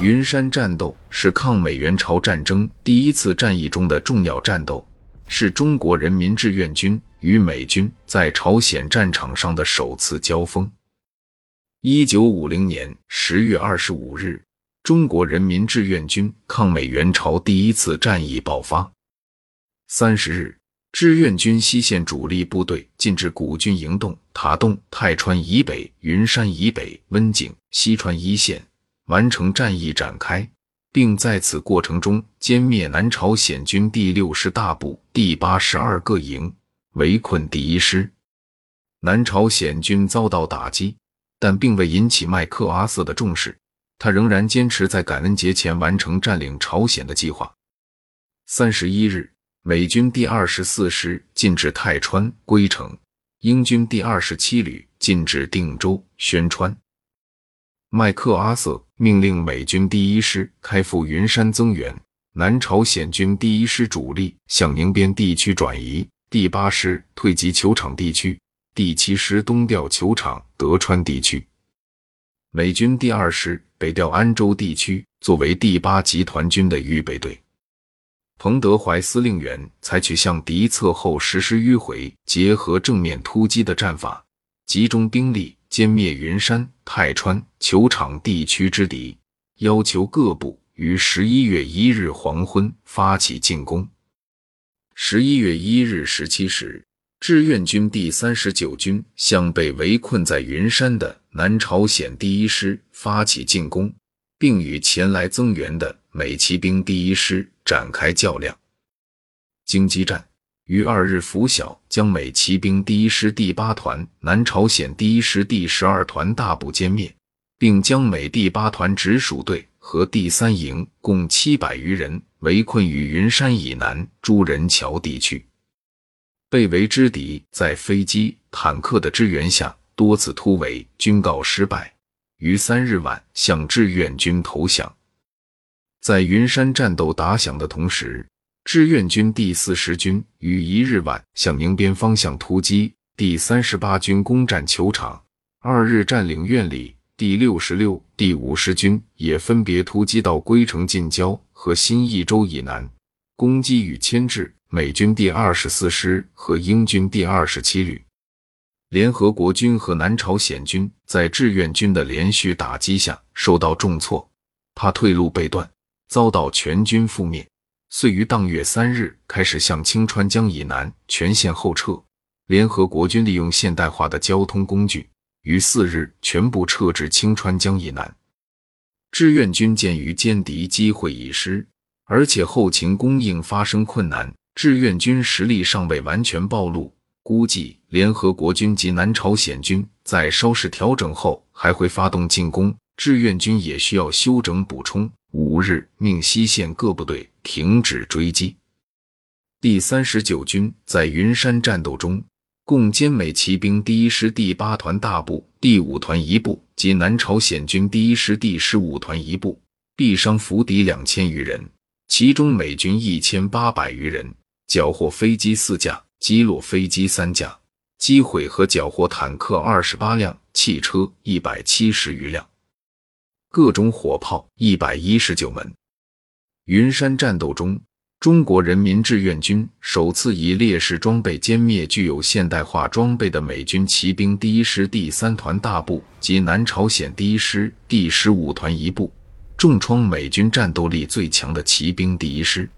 云山战斗是抗美援朝战争第一次战役中的重要战斗，是中国人民志愿军与美军在朝鲜战场上的首次交锋。一九五零年十月二十五日，中国人民志愿军抗美援朝第一次战役爆发。三十日，志愿军西线主力部队进至古军营洞、塔洞、泰川以北、云山以北、温井、西川一线。完成战役展开，并在此过程中歼灭南朝鲜军第六师大部第八十二个营，围困第一师。南朝鲜军遭到打击，但并未引起麦克阿瑟的重视，他仍然坚持在感恩节前完成占领朝鲜的计划。三十一日，美军第二十四师进至泰川、归城，英军第二十七旅进至定州、宣川。麦克阿瑟命令美军第一师开赴云山增援，南朝鲜军第一师主力向宁边地区转移，第八师退及球场地区，第七师东调球场、德川地区。美军第二师北调安州地区，作为第八集团军的预备队。彭德怀司令员采取向敌侧后实施迂回结合正面突击的战法，集中兵力。歼灭云山、泰川、球场地区之敌，要求各部于十一月一日黄昏发起进攻。十一月一日十七时，志愿军第三十九军向被围困在云山的南朝鲜第一师发起进攻，并与前来增援的美骑兵第一师展开较量。京畿战。于二日拂晓，将美骑兵第一师第八团、南朝鲜第一师第十二团大部歼灭，并将美第八团直属队和第三营共七百余人围困于云山以南朱人桥地区。被围之敌在飞机、坦克的支援下多次突围，均告失败，于三日晚向志愿军投降。在云山战斗打响的同时。志愿军第四十军于一日晚向宁边方向突击，第三十八军攻占球场，二日占领院里。第六十六、第五十军也分别突击到归城近郊和新义州以南，攻击与牵制美军第二十四师和英军第二十七旅。联合国军和南朝鲜军在志愿军的连续打击下受到重挫，怕退路被断，遭到全军覆灭。遂于当月三日开始向清川江以南全线后撤。联合国军利用现代化的交通工具，于四日全部撤至清川江以南。志愿军鉴于歼敌机会已失，而且后勤供应发生困难，志愿军实力尚未完全暴露，估计联合国军及南朝鲜军在稍事调整后还会发动进攻，志愿军也需要休整补充。五日，命西线各部队停止追击。第三十九军在云山战斗中，共歼美骑兵第一师第八团大部、第五团一部及南朝鲜军第一师第十五团一部，毙伤俘敌两千余人，其中美军一千八百余人，缴获飞机四架，击落飞机三架，击毁和缴获坦克二十八辆，汽车一百七十余辆。各种火炮一百一十九门。云山战斗中，中国人民志愿军首次以劣势装备歼灭具有现代化装备的美军骑兵第一师第三团大部及南朝鲜第一师第十五团一部，重创美军战斗力最强的骑兵第一师。